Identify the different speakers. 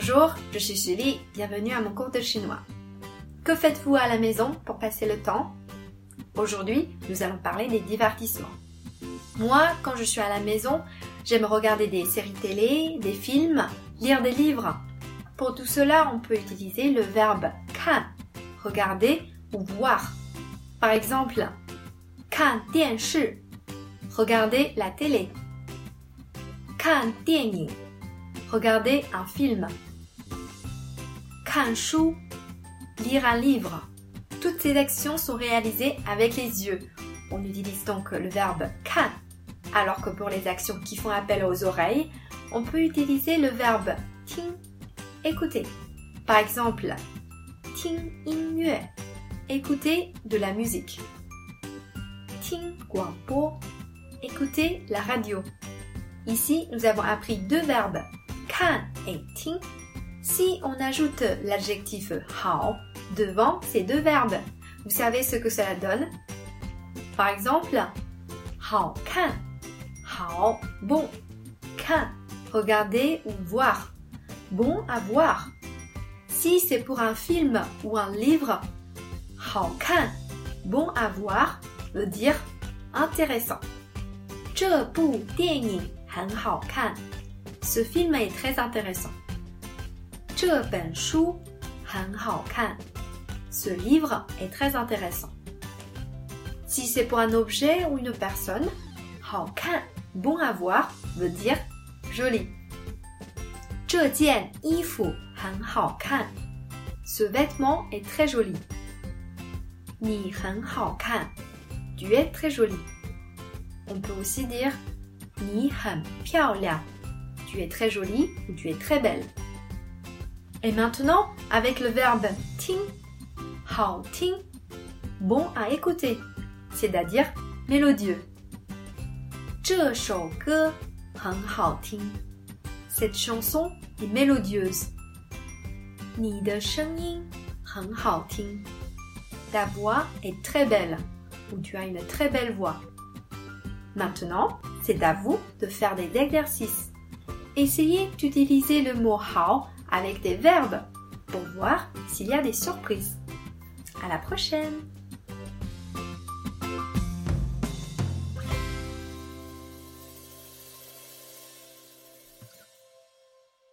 Speaker 1: Bonjour, je suis Julie, bienvenue à mon cours de chinois. Que faites-vous à la maison pour passer le temps? Aujourd'hui, nous allons parler des divertissements. Moi, quand je suis à la maison, j'aime regarder des séries télé, des films, lire des livres. Pour tout cela, on peut utiliser le verbe kan, regarder ou voir. Par exemple, kan shi, regarder la télé. Kan regarder un film. Kan shu, lire un livre. Toutes ces actions sont réalisées avec les yeux. On utilise donc le verbe kan, alors que pour les actions qui font appel aux oreilles, on peut utiliser le verbe ting, écouter. Par exemple, ting yue, écouter de la musique. Ting guangbo, écouter la radio. Ici, nous avons appris deux verbes, kan et ting Si on ajoute l'adjectif hao devant ces deux verbes, vous savez ce que cela donne Par exemple, hao kan, hao bon, kan regarder ou voir, bon à voir. Si c'est pour un film ou un livre, hao kan, bon à voir veut dire intéressant. 这部电影很好看。ce film est très intéressant. 这本书很好看. Ce livre est très intéressant. Si c'est pour un objet ou une personne, 好看, bon à voir, veut dire joli. 这件衣服很好看. Ce vêtement est très joli. 你很好看. Tu es très joli. On peut aussi dire 你很漂亮 tu es très jolie ou tu es très belle. Et maintenant, avec le verbe ting, hao ting, bon à écouter, c'est-à-dire mélodieux. Cette chanson est mélodieuse. Ta voix est très belle, ou tu as une très belle voix. Maintenant, c'est à vous de faire des exercices. Essayez d'utiliser le mot hao avec des verbes pour voir s'il y a des surprises. À la prochaine!